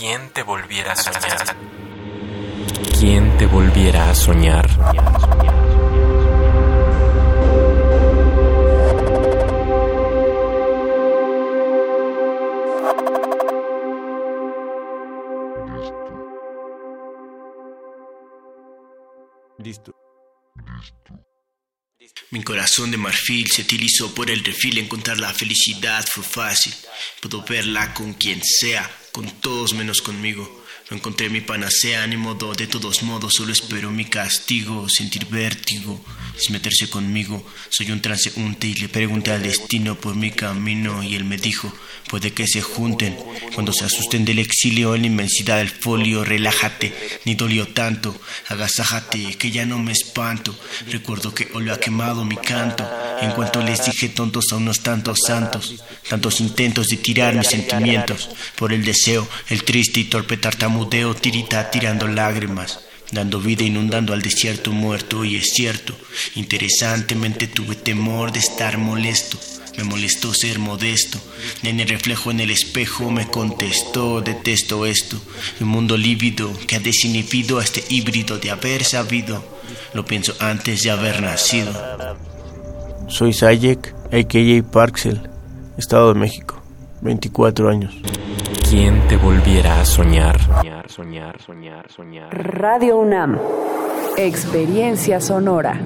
¿Quién te volviera a soñar? ¿Quién te volviera a soñar? Listo. Mi corazón de marfil se utilizó por el refil. Encontrar la felicidad fue fácil. Puedo verla con quien sea, con todos menos conmigo. No encontré mi panacea ni modo, de todos modos solo espero mi castigo, sentir vértigo, es meterse conmigo. Soy un transeúnte y le pregunté al destino por mi camino y él me dijo, puede que se junten. Cuando se asusten del exilio en la inmensidad del folio, relájate, ni dolió tanto, agasájate, que ya no me espanto. Recuerdo que hoy lo ha quemado mi canto. En cuanto les dije tontos a unos tantos santos, tantos intentos de tirar mis sentimientos por el deseo, el triste y torpe tartamudeo, tirita tirando lágrimas, dando vida inundando al desierto muerto y es cierto, interesantemente tuve temor de estar molesto. Me molestó ser modesto. En el reflejo en el espejo me contestó, detesto esto. Un mundo lívido que ha desinhibido a este híbrido de haber sabido. Lo pienso antes de haber nacido. Soy Sayek, a.k.a. Parksel, Estado de México, 24 años. ¿Quién te volviera a soñar? Soñar, soñar, soñar, soñar. Radio UNAM. Experiencia sonora.